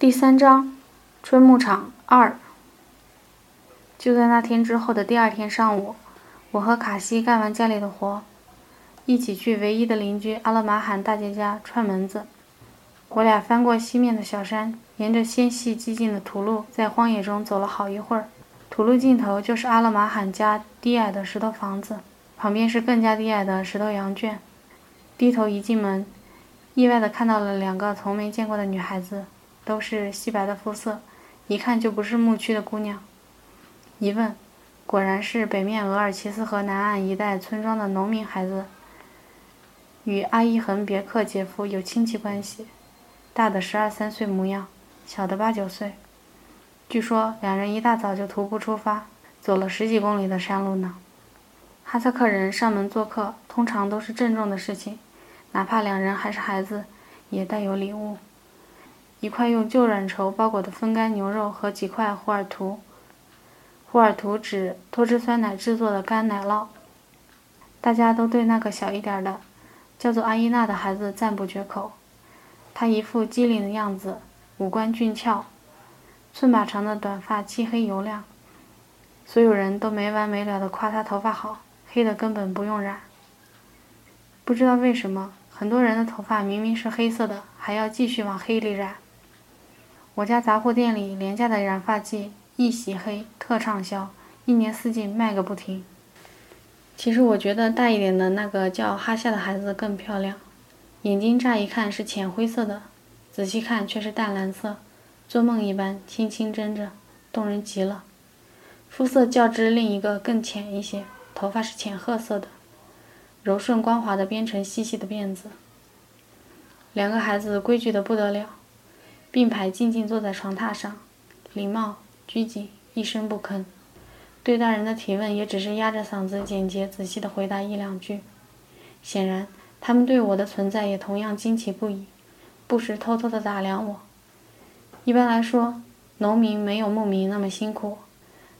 第三章，春牧场二。就在那天之后的第二天上午，我和卡西干完家里的活，一起去唯一的邻居阿勒马罕大姐家串门子。我俩翻过西面的小山，沿着纤细寂静的土路，在荒野中走了好一会儿。土路尽头就是阿勒马罕家低矮的石头房子，旁边是更加低矮的石头羊圈。低头一进门，意外的看到了两个从没见过的女孩子。都是细白的肤色，一看就不是牧区的姑娘。一问，果然是北面额尔齐斯河南岸一带村庄的农民孩子，与阿伊恒别克姐夫有亲戚关系。大的十二三岁模样，小的八九岁。据说两人一大早就徒步出发，走了十几公里的山路呢。哈萨克人上门做客，通常都是郑重的事情，哪怕两人还是孩子，也带有礼物。一块用旧软绸包裹的风干牛肉和几块胡尔图。胡尔图指脱脂酸奶制作的干奶酪。大家都对那个小一点的，叫做阿依娜的孩子赞不绝口。他一副机灵的样子，五官俊俏，寸把长的短发漆黑油亮。所有人都没完没了地夸他头发好，黑的根本不用染。不知道为什么，很多人的头发明明是黑色的，还要继续往黑里染。我家杂货店里廉价的染发剂一洗黑特畅销，一年四季卖个不停。其实我觉得大一点的那个叫哈夏的孩子更漂亮，眼睛乍一看是浅灰色的，仔细看却是淡蓝色，做梦一般轻轻睁着，动人极了。肤色较之另一个更浅一些，头发是浅褐色的，柔顺光滑的编成细细的辫子。两个孩子规矩的不得了。并排静静坐在床榻上，礼貌拘谨，一声不吭。对大人的提问，也只是压着嗓子，简洁仔细地回答一两句。显然，他们对我的存在也同样惊奇不已，不时偷偷地打量我。一般来说，农民没有牧民那么辛苦，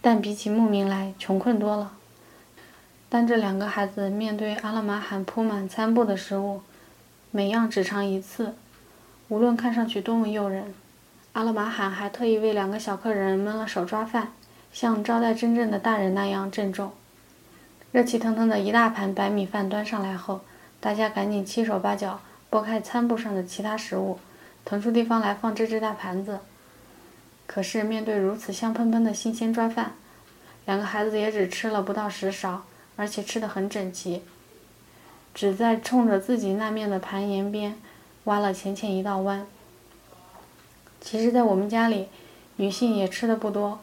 但比起牧民来，穷困多了。但这两个孩子面对阿拉玛罕铺满餐布的食物，每样只尝一次。无论看上去多么诱人，阿勒玛罕还特意为两个小客人焖了手抓饭，像招待真正的大人那样郑重。热气腾腾的一大盘白米饭端上来后，大家赶紧七手八脚拨开餐布上的其他食物，腾出地方来放这只大盘子。可是面对如此香喷喷的新鲜抓饭，两个孩子也只吃了不到十勺，而且吃得很整齐，只在冲着自己那面的盘沿边。挖了浅浅一道弯。其实，在我们家里，女性也吃的不多。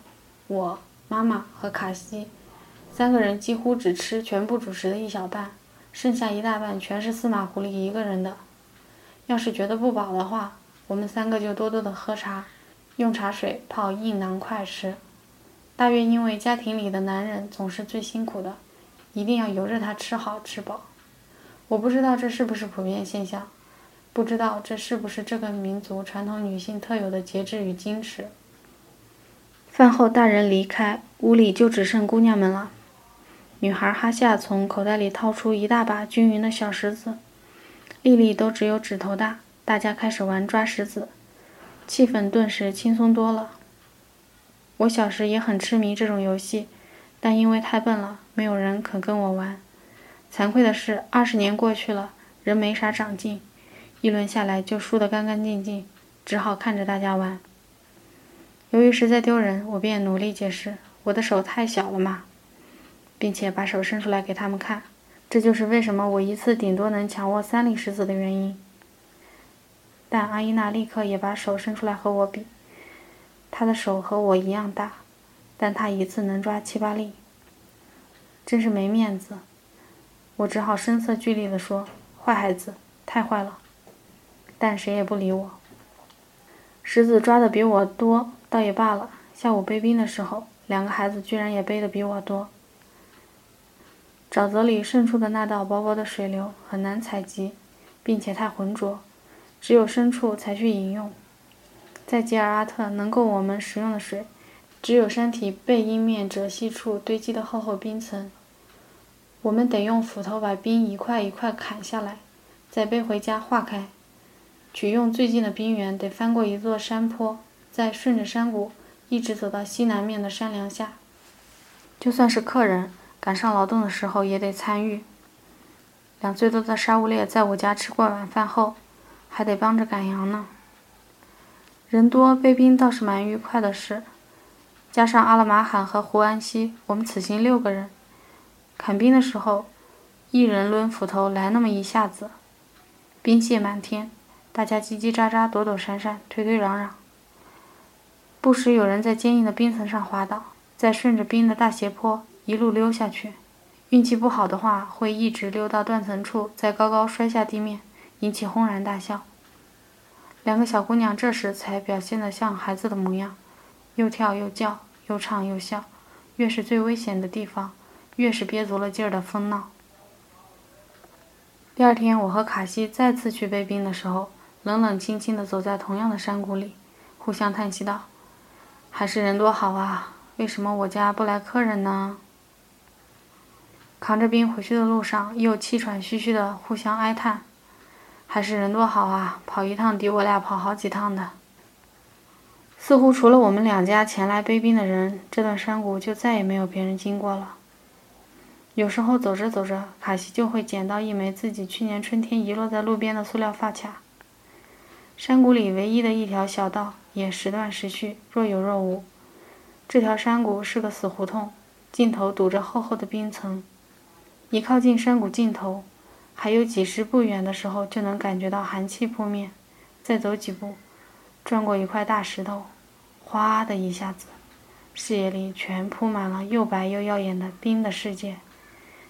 我、妈妈和卡西三个人几乎只吃全部主食的一小半，剩下一大半全是司马狐狸一个人的。要是觉得不饱的话，我们三个就多多的喝茶，用茶水泡硬囊块吃。大约因为家庭里的男人总是最辛苦的，一定要由着他吃好吃饱。我不知道这是不是普遍现象。不知道这是不是这个民族传统女性特有的节制与矜持。饭后，大人离开，屋里就只剩姑娘们了。女孩哈夏从口袋里掏出一大把均匀的小石子，粒粒都只有指头大。大家开始玩抓石子，气氛顿时轻松多了。我小时也很痴迷这种游戏，但因为太笨了，没有人肯跟我玩。惭愧的是，二十年过去了，人没啥长进。一轮下来就输得干干净净，只好看着大家玩。由于实在丢人，我便努力解释我的手太小了嘛，并且把手伸出来给他们看。这就是为什么我一次顶多能抢握三粒石子的原因。但阿依娜立刻也把手伸出来和我比，她的手和我一样大，但她一次能抓七八粒，真是没面子。我只好声色俱厉地说：“坏孩子，太坏了。”但谁也不理我。石子抓的比我多，倒也罢了。下午背冰的时候，两个孩子居然也背的比我多。沼泽里渗出的那道薄薄的水流很难采集，并且太浑浊，只有深处才去饮用。在吉尔阿特能够我们食用的水，只有山体背阴面折隙处堆积的厚厚冰层。我们得用斧头把冰一块一块砍下来，再背回家化开。取用最近的冰源得翻过一座山坡，再顺着山谷一直走到西南面的山梁下。就算是客人赶上劳动的时候，也得参与。两岁多的沙乌列在我家吃过晚饭后，还得帮着赶羊呢。人多背兵倒是蛮愉快的事，加上阿拉马罕和胡安西，我们此行六个人。砍冰的时候，一人抡斧头来那么一下子，冰屑满天，大家叽叽喳喳、躲躲闪闪、推推攘攘，不时有人在坚硬的冰层上滑倒，再顺着冰的大斜坡一路溜下去。运气不好的话，会一直溜到断层处，再高高摔下地面，引起轰然大笑。两个小姑娘这时才表现得像孩子的模样，又跳又叫，又唱又笑。越是最危险的地方，越是憋足了劲儿的疯闹。第二天，我和卡西再次去背冰的时候，冷冷清清地走在同样的山谷里，互相叹息道：“还是人多好啊，为什么我家不来客人呢？”扛着冰回去的路上，又气喘吁吁的互相哀叹：“还是人多好啊，跑一趟抵我俩跑好几趟的。”似乎除了我们两家前来背冰的人，这段山谷就再也没有别人经过了。有时候走着走着，卡西就会捡到一枚自己去年春天遗落在路边的塑料发卡。山谷里唯一的一条小道也时断时续，若有若无。这条山谷是个死胡同，尽头堵着厚厚的冰层。一靠近山谷尽头，还有几十步远的时候，就能感觉到寒气扑面。再走几步，转过一块大石头，哗的一下子，视野里全铺满了又白又耀眼的冰的世界。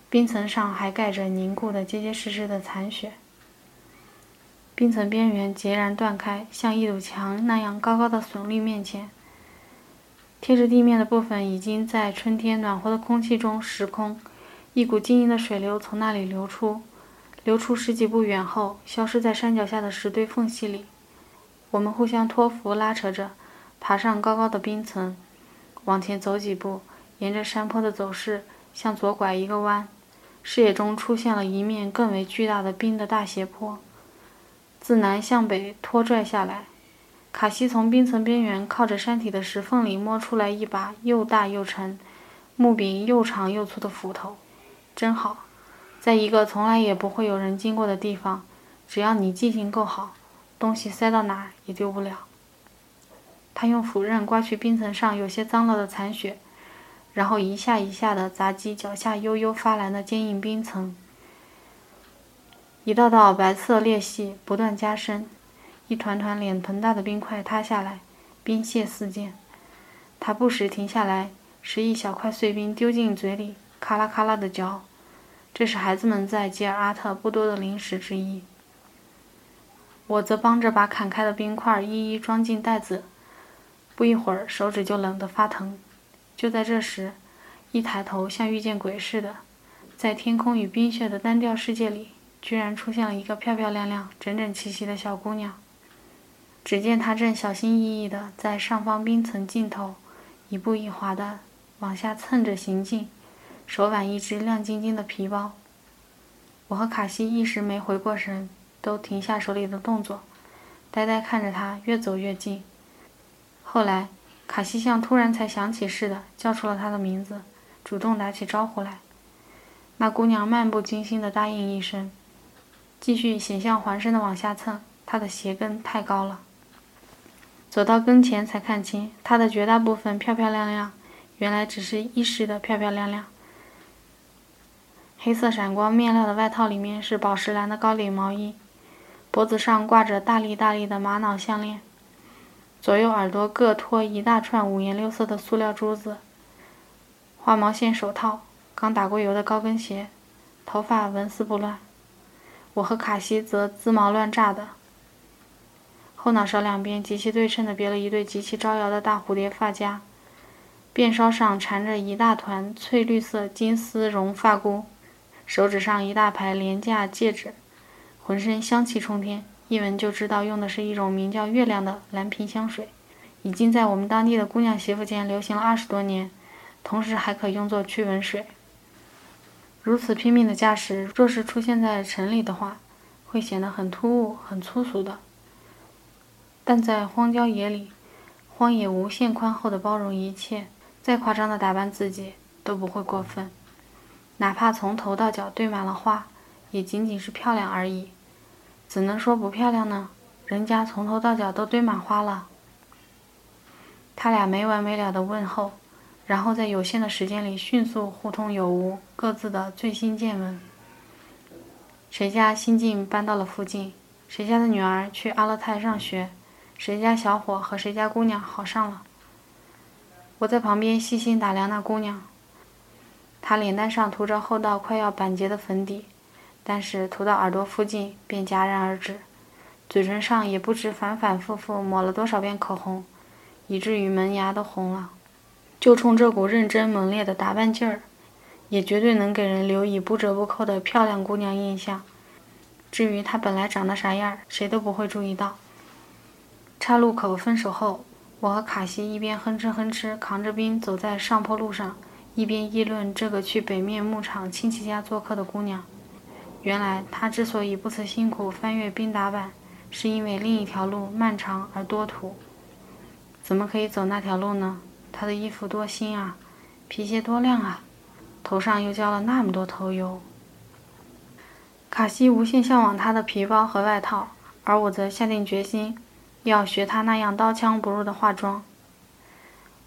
冰层上还盖着凝固的结结实实的残雪。冰层边缘截然断开，像一堵墙那样高高的耸立面前。贴着地面的部分已经在春天暖和的空气中蚀空。一股晶莹的水流从那里流出，流出十几步远后，消失在山脚下的石堆缝隙里。我们互相托扶，拉扯着，爬上高高的冰层，往前走几步，沿着山坡的走势向左拐一个弯，视野中出现了一面更为巨大的冰的大斜坡，自南向北拖拽下来。卡西从冰层边缘靠着山体的石缝里摸出来一把又大又沉、木柄又长又粗的斧头。真好，在一个从来也不会有人经过的地方，只要你记性够好，东西塞到哪儿也丢不了。他用斧刃刮去冰层上有些脏了的残雪，然后一下一下地砸击脚下悠悠发蓝的坚硬冰层。一道道白色裂隙不断加深，一团团脸盆大的冰块塌下来，冰屑四溅。他不时停下来，拾一小块碎冰丢进嘴里，咔啦咔啦地嚼。这是孩子们在吉尔阿特不多的零食之一。我则帮着把砍开的冰块一一装进袋子，不一会儿手指就冷得发疼。就在这时，一抬头像遇见鬼似的，在天空与冰雪的单调世界里，居然出现了一个漂漂亮亮、整整齐齐的小姑娘。只见她正小心翼翼地在上方冰层尽头，一步一滑地往下蹭着行进。手挽一只亮晶晶的皮包，我和卡西一时没回过神，都停下手里的动作，呆呆看着她越走越近。后来，卡西像突然才想起似的，叫出了她的名字，主动打起招呼来。那姑娘漫不经心地答应一声，继续险象环生地往下蹭。她的鞋跟太高了，走到跟前才看清，她的绝大部分漂漂亮亮，原来只是一时的漂漂亮亮。黑色闪光面料的外套里面是宝石蓝的高领毛衣，脖子上挂着大粒大粒的玛瑙项链，左右耳朵各托一大串五颜六色的塑料珠子，花毛线手套，刚打过油的高跟鞋，头发纹丝不乱。我和卡西则滋毛乱炸的，后脑勺两边极其对称的别了一对极其招摇的大蝴蝶发夹，辫梢上缠着一大团翠绿色金丝绒发箍。手指上一大排廉价戒指，浑身香气冲天，一闻就知道用的是一种名叫“月亮”的蓝瓶香水，已经在我们当地的姑娘媳妇间流行了二十多年，同时还可用作驱蚊水。如此拼命的架势，若是出现在城里的话，会显得很突兀、很粗俗的。但在荒郊野里，荒野无限宽厚的包容一切，再夸张的打扮自己都不会过分。哪怕从头到脚堆满了花，也仅仅是漂亮而已。怎能说不漂亮呢？人家从头到脚都堆满花了。他俩没完没了的问候，然后在有限的时间里迅速互通有无各自的最新见闻。谁家新近搬到了附近？谁家的女儿去阿勒泰上学？谁家小伙和谁家姑娘好上了？我在旁边细心打量那姑娘，她脸蛋上涂着厚到快要板结的粉底，但是涂到耳朵附近便戛然而止，嘴唇上也不知反反复复抹了多少遍口红。以至于门牙都红了，就冲这股认真猛烈的打扮劲儿，也绝对能给人留以不折不扣的漂亮姑娘印象。至于她本来长得啥样，谁都不会注意到。岔路口分手后，我和卡西一边哼哧哼哧扛着冰走在上坡路上，一边议论这个去北面牧场亲戚家做客的姑娘。原来她之所以不辞辛苦翻越冰打板，是因为另一条路漫长而多土。怎么可以走那条路呢？他的衣服多新啊，皮鞋多亮啊，头上又浇了那么多头油。卡西无限向往他的皮包和外套，而我则下定决心要学他那样刀枪不入的化妆。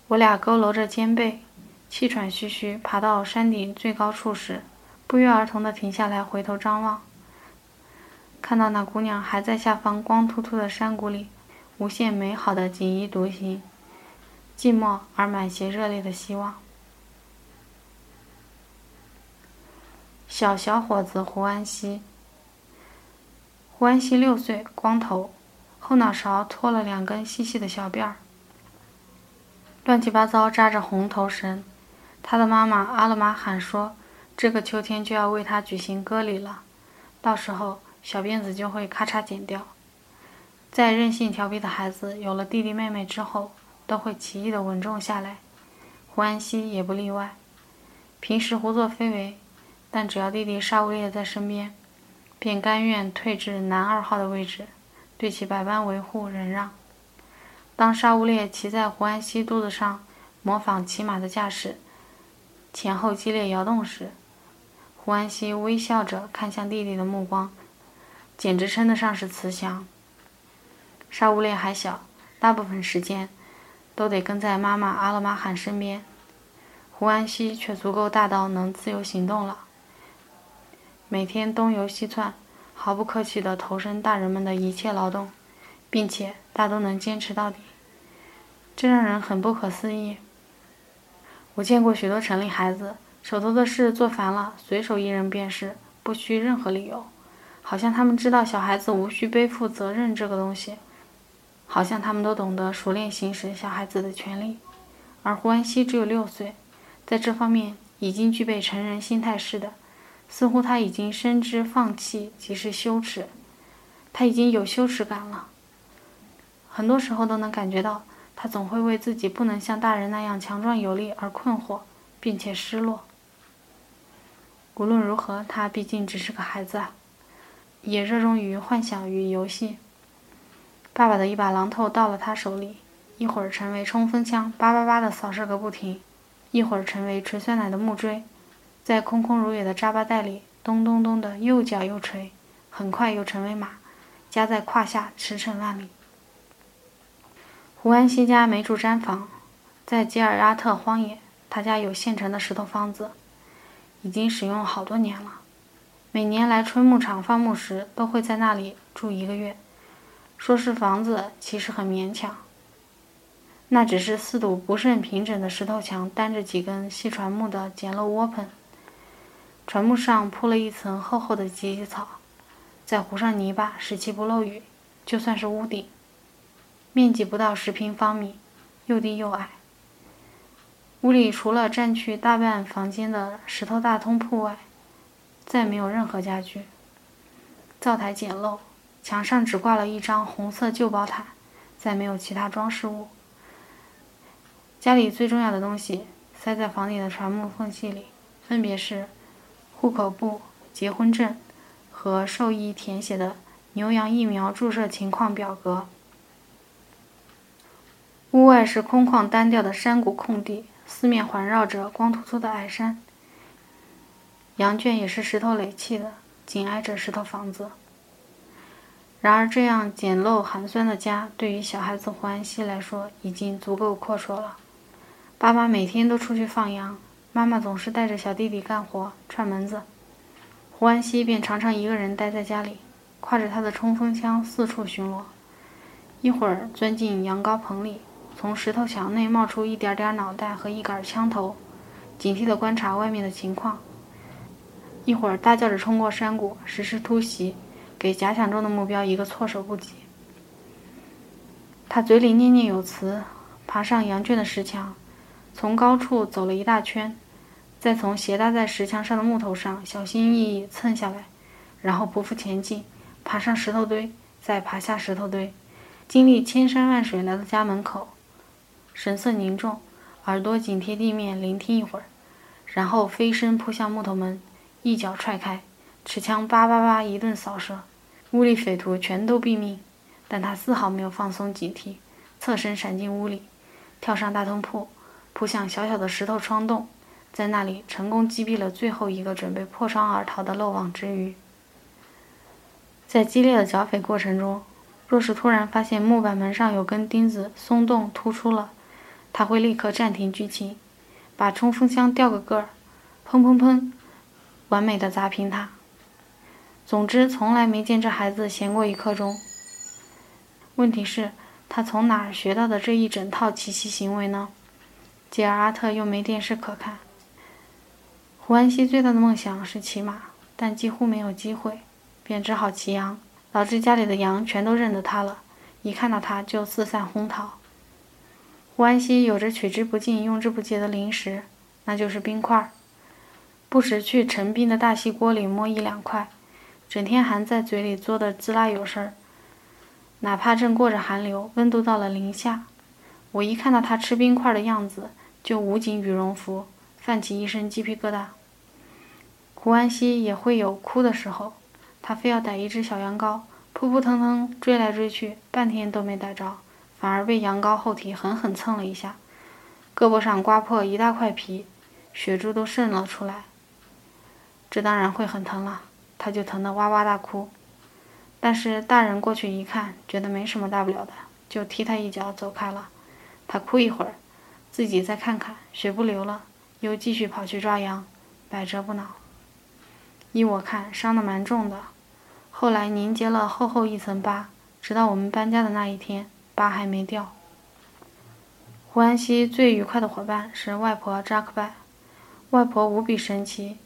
我俩佝偻着肩背，气喘吁吁爬到山顶最高处时，不约而同地停下来回头张望，看到那姑娘还在下方光秃秃的山谷里。无限美好的锦衣独行，寂寞而满携热烈的希望。小小伙子胡安西，胡安西六岁，光头，后脑勺拖了两根细细的小辫儿，乱七八糟扎着红头绳。他的妈妈阿勒玛喊说：“这个秋天就要为他举行割礼了，到时候小辫子就会咔嚓剪掉。”在任性调皮的孩子有了弟弟妹妹之后，都会奇异的稳重下来。胡安西也不例外。平时胡作非为，但只要弟弟沙乌烈在身边，便甘愿退至男二号的位置，对其百般维护忍让。当沙乌烈骑在胡安西肚子上，模仿骑马的架势，前后激烈摇动时，胡安西微笑着看向弟弟的目光，简直称得上是慈祥。沙乌烈还小，大部分时间都得跟在妈妈阿勒玛罕身边。胡安西却足够大到能自由行动了，每天东游西窜，毫不客气地投身大人们的一切劳动，并且大都能坚持到底，这让人很不可思议。我见过许多城里孩子，手头的事做烦了，随手一扔便是，不需任何理由，好像他们知道小孩子无需背负责任这个东西。好像他们都懂得熟练行使小孩子的权利，而胡安西只有六岁，在这方面已经具备成人心态似的，似乎他已经深知放弃即是羞耻，他已经有羞耻感了。很多时候都能感觉到，他总会为自己不能像大人那样强壮有力而困惑，并且失落。无论如何，他毕竟只是个孩子啊，也热衷于幻想与游戏。爸爸的一把榔头到了他手里，一会儿成为冲锋枪，叭叭叭的扫射个不停；一会儿成为捶酸奶的木锥，在空空如也的扎巴袋里咚咚咚的又搅又捶，很快又成为马，夹在胯下驰骋万里。胡安西家没住毡房，在吉尔阿特荒野，他家有现成的石头房子，已经使用好多年了。每年来春牧场放牧时，都会在那里住一个月。说是房子，其实很勉强。那只是四堵不甚平整的石头墙，担着几根细船木的简陋窝棚。船木上铺了一层厚厚的芨芨草，再糊上泥巴，使其不漏雨。就算是屋顶，面积不到十平方米，又低又矮。屋里除了占去大半房间的石头大通铺外，再没有任何家具。灶台简陋。墙上只挂了一张红色旧宝毯，再没有其他装饰物。家里最重要的东西塞在房顶的船木缝隙里，分别是户口簿、结婚证和兽医填写的牛羊疫苗注射情况表格。屋外是空旷单调的山谷空地，四面环绕着光秃秃的矮山。羊圈也是石头垒砌的，紧挨着石头房子。然而，这样简陋寒酸的家，对于小孩子胡安西来说已经足够阔绰了。爸爸每天都出去放羊，妈妈总是带着小弟弟干活串门子，胡安西便常常一个人待在家里，挎着他的冲锋枪四处巡逻。一会儿钻进羊羔棚里，从石头墙内冒出一点点脑袋和一杆枪头，警惕地观察外面的情况。一会儿大叫着冲过山谷，实施突袭，给假想中的目标一个措手不及。他嘴里念念有词，爬上羊圈的石墙，从高处走了一大圈，再从斜搭在石墙上的木头上小心翼翼蹭下来，然后匍匐前进，爬上石头堆，再爬下石头堆，经历千山万水来到家门口，神色凝重，耳朵紧贴地面聆听一会儿，然后飞身扑向木头门。一脚踹开，持枪叭叭叭一顿扫射，屋里匪徒全都毙命。但他丝毫没有放松警惕，侧身闪进屋里，跳上大通铺，扑向小小的石头窗洞，在那里成功击毙了最后一个准备破窗而逃的漏网之鱼。在激烈的剿匪过程中，若是突然发现木板门上有根钉子松动突出了，他会立刻暂停剧情，把冲锋枪调个个儿，砰砰砰。完美的砸平它。总之，从来没见这孩子闲过一刻钟。问题是，他从哪儿学到的这一整套奇袭行为呢？吉尔阿特又没电视可看。胡安西最大的梦想是骑马，但几乎没有机会，便只好骑羊，导致家里的羊全都认得他了，一看到他就四散哄逃。胡安西有着取之不尽、用之不竭的零食，那就是冰块儿。不时去陈冰的大锡锅里摸一两块，整天含在嘴里嘬的滋啦有声儿。哪怕正过着寒流，温度到了零下，我一看到他吃冰块的样子，就捂紧羽绒服，泛起一身鸡皮疙瘩。胡安西也会有哭的时候，他非要逮一只小羊羔，扑扑腾腾追来追去，半天都没逮着，反而被羊羔后蹄狠狠蹭了一下，胳膊上刮破一大块皮，血珠都渗了出来。这当然会很疼了，他就疼得哇哇大哭。但是大人过去一看，觉得没什么大不了的，就踢他一脚走开了。他哭一会儿，自己再看看血不流了，又继续跑去抓羊，百折不挠。依我看，伤得蛮重的，后来凝结了厚厚一层疤，直到我们搬家的那一天，疤还没掉。胡安西最愉快的伙伴是外婆扎克拜，外婆无比神奇。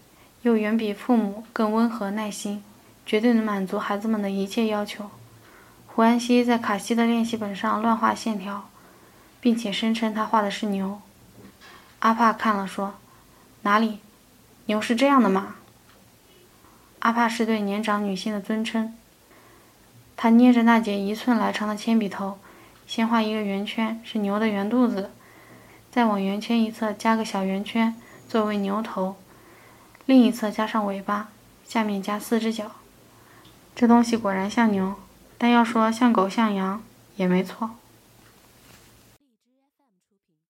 又远比父母更温和耐心，绝对能满足孩子们的一切要求。胡安西在卡西的练习本上乱画线条，并且声称他画的是牛。阿帕看了说：“哪里？牛是这样的吗？”阿帕是对年长女性的尊称。他捏着那截一寸来长的铅笔头，先画一个圆圈，是牛的圆肚子，再往圆圈一侧加个小圆圈，作为牛头。另一侧加上尾巴，下面加四只脚，这东西果然像牛，但要说像狗像羊也没错。